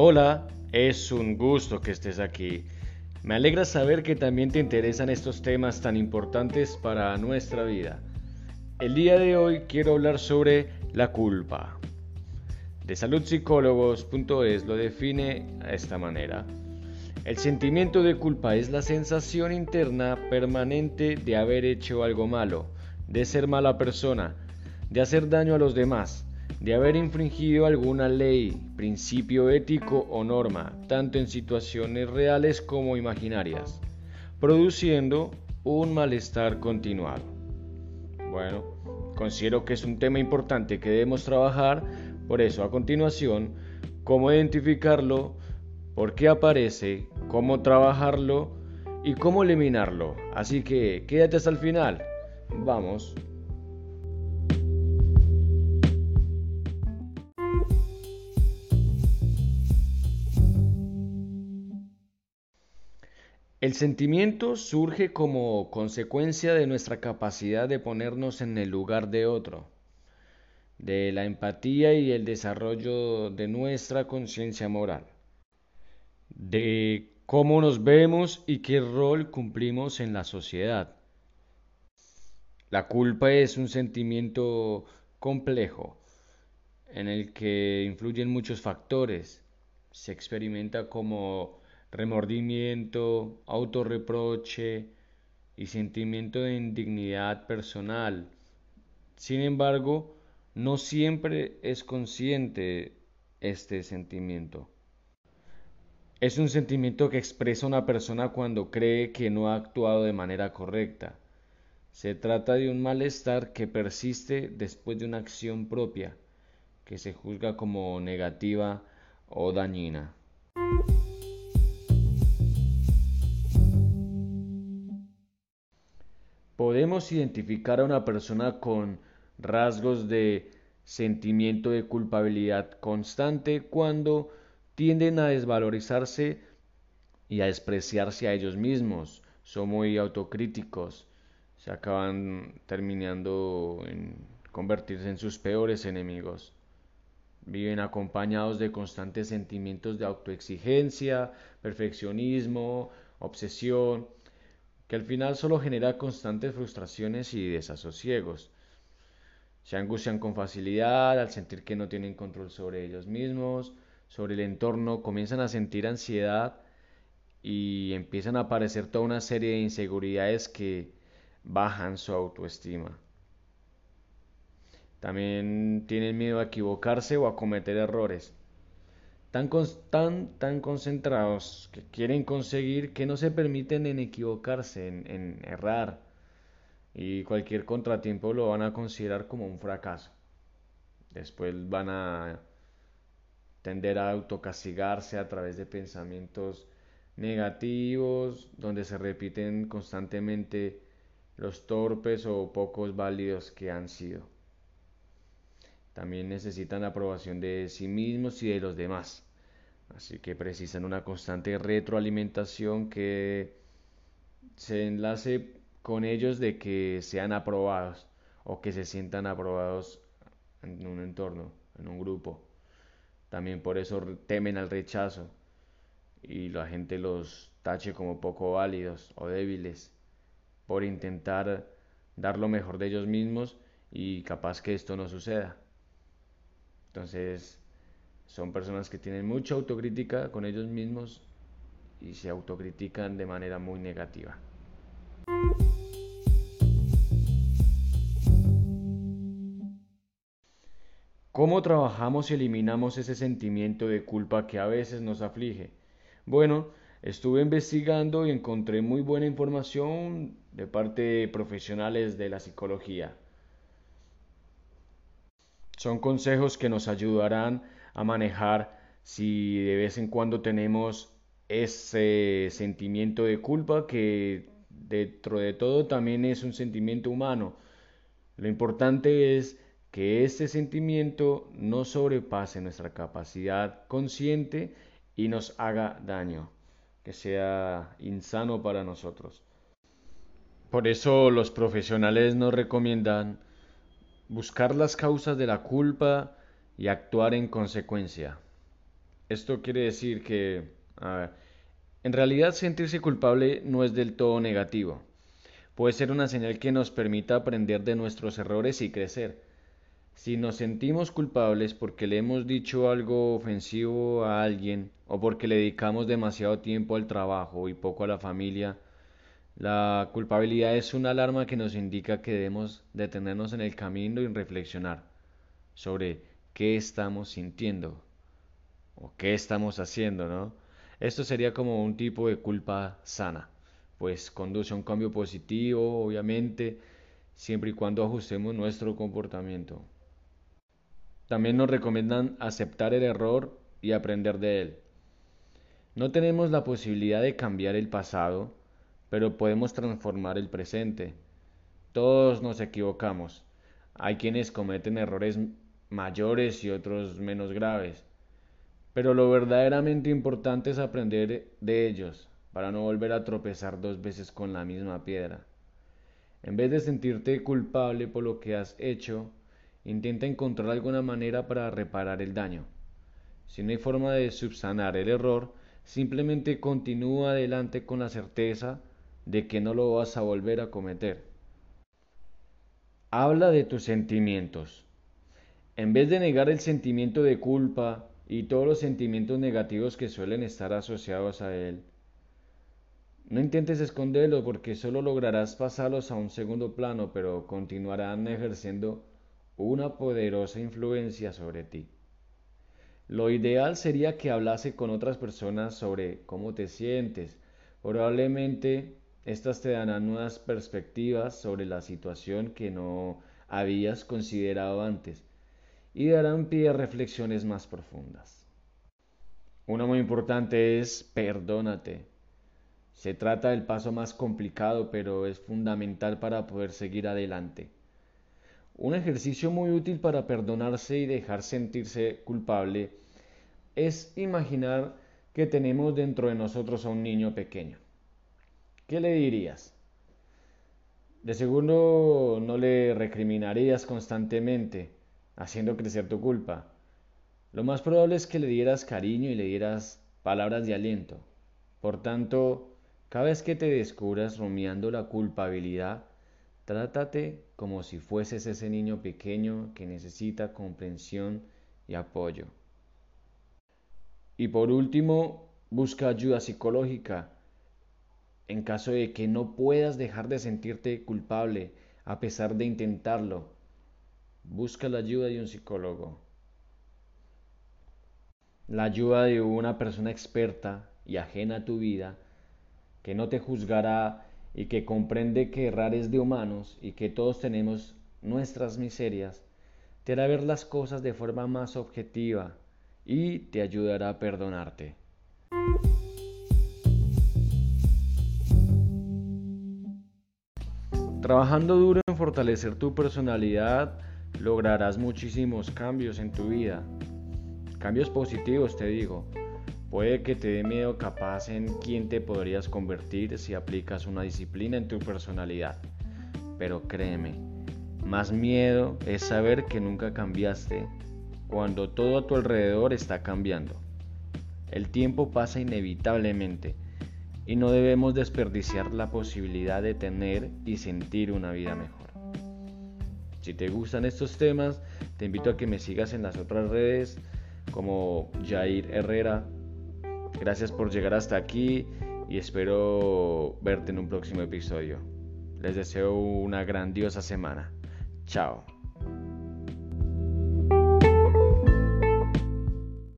Hola, es un gusto que estés aquí. Me alegra saber que también te interesan estos temas tan importantes para nuestra vida. El día de hoy quiero hablar sobre la culpa. De saludpsicólogos.es lo define de esta manera. El sentimiento de culpa es la sensación interna permanente de haber hecho algo malo, de ser mala persona, de hacer daño a los demás, de haber infringido alguna ley, principio ético o norma, tanto en situaciones reales como imaginarias, produciendo un malestar continuado. Bueno, considero que es un tema importante que debemos trabajar, por eso a continuación, cómo identificarlo, por qué aparece, cómo trabajarlo y cómo eliminarlo. Así que quédate hasta el final. Vamos. El sentimiento surge como consecuencia de nuestra capacidad de ponernos en el lugar de otro, de la empatía y el desarrollo de nuestra conciencia moral, de cómo nos vemos y qué rol cumplimos en la sociedad. La culpa es un sentimiento complejo en el que influyen muchos factores. Se experimenta como remordimiento, autorreproche y sentimiento de indignidad personal. Sin embargo, no siempre es consciente este sentimiento. Es un sentimiento que expresa una persona cuando cree que no ha actuado de manera correcta. Se trata de un malestar que persiste después de una acción propia, que se juzga como negativa o dañina. Podemos identificar a una persona con rasgos de sentimiento de culpabilidad constante cuando tienden a desvalorizarse y a despreciarse a ellos mismos. Son muy autocríticos, se acaban terminando en convertirse en sus peores enemigos. Viven acompañados de constantes sentimientos de autoexigencia, perfeccionismo, obsesión, que al final solo genera constantes frustraciones y desasosiegos. Se angustian con facilidad al sentir que no tienen control sobre ellos mismos, sobre el entorno, comienzan a sentir ansiedad y empiezan a aparecer toda una serie de inseguridades que bajan su autoestima. También tienen miedo a equivocarse o a cometer errores tan, tan, tan concentrados que quieren conseguir que no se permiten en equivocarse, en, en errar. Y cualquier contratiempo lo van a considerar como un fracaso. Después van a tender a autocastigarse a través de pensamientos negativos, donde se repiten constantemente los torpes o pocos válidos que han sido. También necesitan la aprobación de sí mismos y de los demás. Así que precisan una constante retroalimentación que se enlace con ellos de que sean aprobados o que se sientan aprobados en un entorno, en un grupo. También por eso temen al rechazo y la gente los tache como poco válidos o débiles por intentar dar lo mejor de ellos mismos y capaz que esto no suceda. Entonces, son personas que tienen mucha autocrítica con ellos mismos y se autocritican de manera muy negativa. ¿Cómo trabajamos y eliminamos ese sentimiento de culpa que a veces nos aflige? Bueno, estuve investigando y encontré muy buena información de parte de profesionales de la psicología. Son consejos que nos ayudarán a manejar si de vez en cuando tenemos ese sentimiento de culpa que dentro de todo también es un sentimiento humano. Lo importante es que este sentimiento no sobrepase nuestra capacidad consciente y nos haga daño, que sea insano para nosotros. Por eso los profesionales nos recomiendan buscar las causas de la culpa y actuar en consecuencia. Esto quiere decir que, a ver, en realidad sentirse culpable no es del todo negativo. Puede ser una señal que nos permita aprender de nuestros errores y crecer. Si nos sentimos culpables porque le hemos dicho algo ofensivo a alguien o porque le dedicamos demasiado tiempo al trabajo y poco a la familia, la culpabilidad es una alarma que nos indica que debemos detenernos en el camino y reflexionar sobre qué estamos sintiendo o qué estamos haciendo, ¿no? Esto sería como un tipo de culpa sana, pues conduce a un cambio positivo, obviamente, siempre y cuando ajustemos nuestro comportamiento. También nos recomiendan aceptar el error y aprender de él. No tenemos la posibilidad de cambiar el pasado, pero podemos transformar el presente. Todos nos equivocamos. Hay quienes cometen errores mayores y otros menos graves. Pero lo verdaderamente importante es aprender de ellos, para no volver a tropezar dos veces con la misma piedra. En vez de sentirte culpable por lo que has hecho, Intenta encontrar alguna manera para reparar el daño. Si no hay forma de subsanar el error, simplemente continúa adelante con la certeza de que no lo vas a volver a cometer. Habla de tus sentimientos. En vez de negar el sentimiento de culpa y todos los sentimientos negativos que suelen estar asociados a él, no intentes esconderlos porque solo lograrás pasarlos a un segundo plano, pero continuarán ejerciendo una poderosa influencia sobre ti. Lo ideal sería que hablase con otras personas sobre cómo te sientes. Probablemente estas te darán nuevas perspectivas sobre la situación que no habías considerado antes y darán pie a reflexiones más profundas. Una muy importante es perdónate. Se trata del paso más complicado, pero es fundamental para poder seguir adelante. Un ejercicio muy útil para perdonarse y dejar sentirse culpable es imaginar que tenemos dentro de nosotros a un niño pequeño. ¿Qué le dirías? De seguro no le recriminarías constantemente, haciendo crecer tu culpa. Lo más probable es que le dieras cariño y le dieras palabras de aliento. Por tanto, cada vez que te descubras rumiando la culpabilidad, Trátate como si fueses ese niño pequeño que necesita comprensión y apoyo. Y por último, busca ayuda psicológica. En caso de que no puedas dejar de sentirte culpable a pesar de intentarlo, busca la ayuda de un psicólogo. La ayuda de una persona experta y ajena a tu vida que no te juzgará y que comprende que errar es de humanos y que todos tenemos nuestras miserias, te hará ver las cosas de forma más objetiva y te ayudará a perdonarte. Trabajando duro en fortalecer tu personalidad, lograrás muchísimos cambios en tu vida. Cambios positivos, te digo. Puede que te dé miedo capaz en quién te podrías convertir si aplicas una disciplina en tu personalidad. Pero créeme, más miedo es saber que nunca cambiaste cuando todo a tu alrededor está cambiando. El tiempo pasa inevitablemente y no debemos desperdiciar la posibilidad de tener y sentir una vida mejor. Si te gustan estos temas, te invito a que me sigas en las otras redes como Jair Herrera Gracias por llegar hasta aquí y espero verte en un próximo episodio. Les deseo una grandiosa semana. Chao.